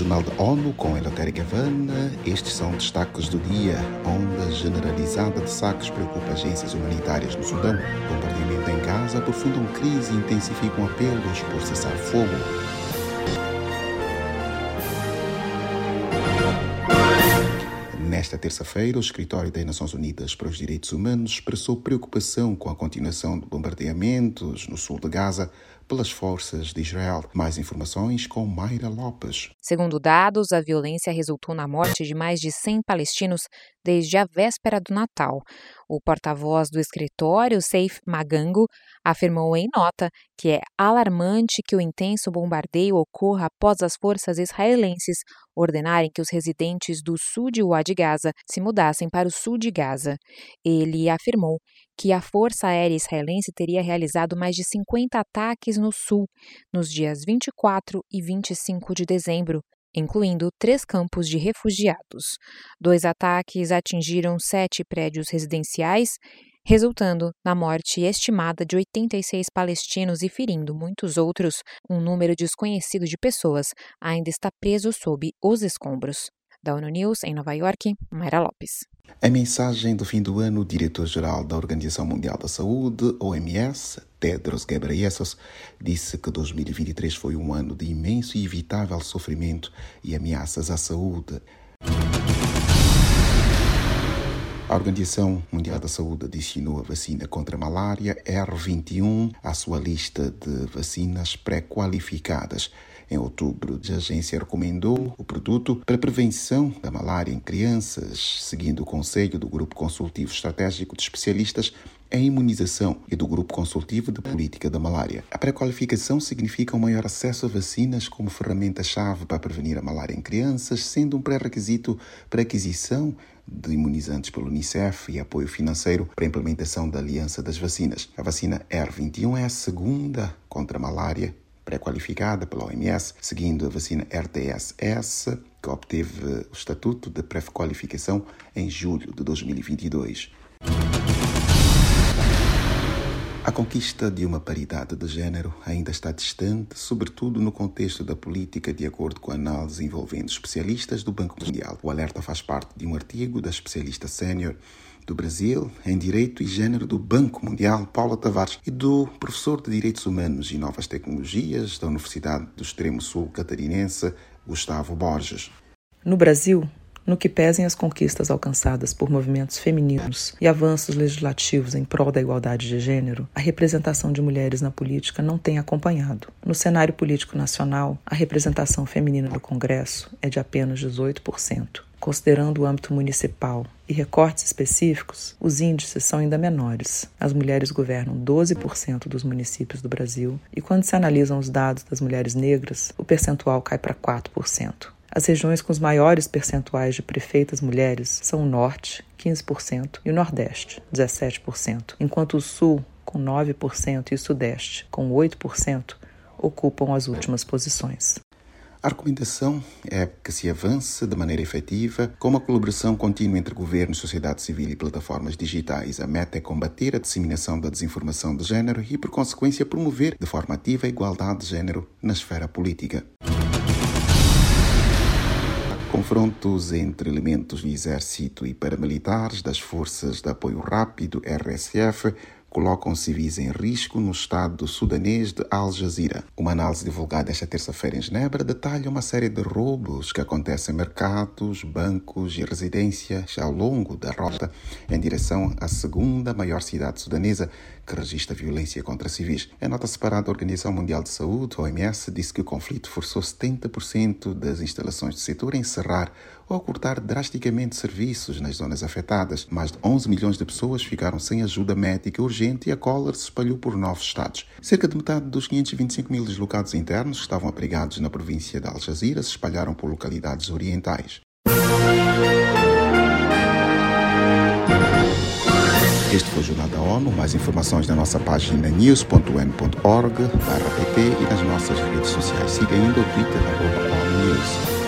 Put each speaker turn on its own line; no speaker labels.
Jornal da ONU com Eleutério Gavana. Estes são destaques do dia. Onda generalizada de saques preocupa agências humanitárias no Sudão. Bombardeamento em Gaza aprofundam crise e intensificam apelos por cessar fogo. Nesta terça-feira, o Escritório das Nações Unidas para os Direitos Humanos expressou preocupação com a continuação de bombardeamentos no sul de Gaza pelas forças de Israel. Mais informações com Mayra Lopes.
Segundo dados, a violência resultou na morte de mais de 100 palestinos desde a véspera do Natal. O porta-voz do escritório, Saif Magango, afirmou em nota que é alarmante que o intenso bombardeio ocorra após as forças israelenses ordenarem que os residentes do sul de Wadi Gaza se mudassem para o sul de Gaza. Ele afirmou que a Força Aérea Israelense teria realizado mais de 50 ataques no sul nos dias 24 e 25 de dezembro, incluindo três campos de refugiados. Dois ataques atingiram sete prédios residenciais, resultando na morte estimada de 86 palestinos e ferindo muitos outros. Um número desconhecido de pessoas ainda está preso sob os escombros. Da ONU News, em Nova York, Mayra Lopes.
Em mensagem do fim do ano, o diretor-geral da Organização Mundial da Saúde, OMS, Tedros Ghebreyesus, disse que 2023 foi um ano de imenso e evitável sofrimento e ameaças à saúde. A Organização Mundial da Saúde adicionou a vacina contra a malária R21 à sua lista de vacinas pré-qualificadas. Em outubro, a agência recomendou o produto para prevenção da malária em crianças, seguindo o conselho do Grupo Consultivo Estratégico de Especialistas em Imunização e do Grupo Consultivo de Política da Malária. A pré-qualificação significa um maior acesso a vacinas como ferramenta-chave para prevenir a malária em crianças, sendo um pré-requisito para aquisição de imunizantes pelo Unicef e apoio financeiro para a implementação da Aliança das Vacinas. A vacina R21 é a segunda contra a malária pré-qualificada pela OMS, seguindo a vacina RTSS, que obteve o estatuto de pré-qualificação em julho de 2022. A conquista de uma paridade de género ainda está distante, sobretudo no contexto da política, de acordo com análise envolvendo especialistas do Banco Mundial. O alerta faz parte de um artigo da especialista sênior do Brasil em Direito e Gênero do Banco Mundial, Paula Tavares, e do professor de Direitos Humanos e Novas Tecnologias da Universidade do Extremo Sul Catarinense, Gustavo Borges.
No Brasil, no que pesem as conquistas alcançadas por movimentos femininos e avanços legislativos em prol da igualdade de gênero, a representação de mulheres na política não tem acompanhado. No cenário político nacional, a representação feminina no Congresso é de apenas 18%. Considerando o âmbito municipal e recortes específicos, os índices são ainda menores. As mulheres governam 12% dos municípios do Brasil e, quando se analisam os dados das mulheres negras, o percentual cai para 4%. As regiões com os maiores percentuais de prefeitas mulheres são o Norte, 15%, e o Nordeste, 17%, enquanto o Sul, com 9%, e o Sudeste, com 8%, ocupam as últimas posições.
A recomendação é que se avance de maneira efetiva com uma colaboração contínua entre governo, sociedade civil e plataformas digitais. A meta é combater a disseminação da desinformação de género e, por consequência, promover de forma ativa a igualdade de género na esfera política. Confrontos entre elementos do exército e paramilitares das Forças de Apoio Rápido, RSF, colocam civis em risco no estado sudanês de Al Jazeera. Uma análise divulgada esta terça-feira em Genebra detalha uma série de roubos que acontecem em mercados, bancos e residências ao longo da rota em direção à segunda maior cidade sudanesa que registra violência contra civis. Em nota separada, a Organização Mundial de Saúde, OMS, disse que o conflito forçou 70% das instalações do setor a encerrar ou a cortar drasticamente serviços nas zonas afetadas. Mais de 11 milhões de pessoas ficaram sem ajuda médica urgente e a cólera se espalhou por nove estados. Cerca de metade dos 525 mil deslocados internos que estavam abrigados na província de Al Jazeera se espalharam por localidades orientais. Este foi o Jornal da ONU. Mais informações na nossa página news.un.org/pt e nas nossas redes sociais. Siga ainda o Twitter, ONU News.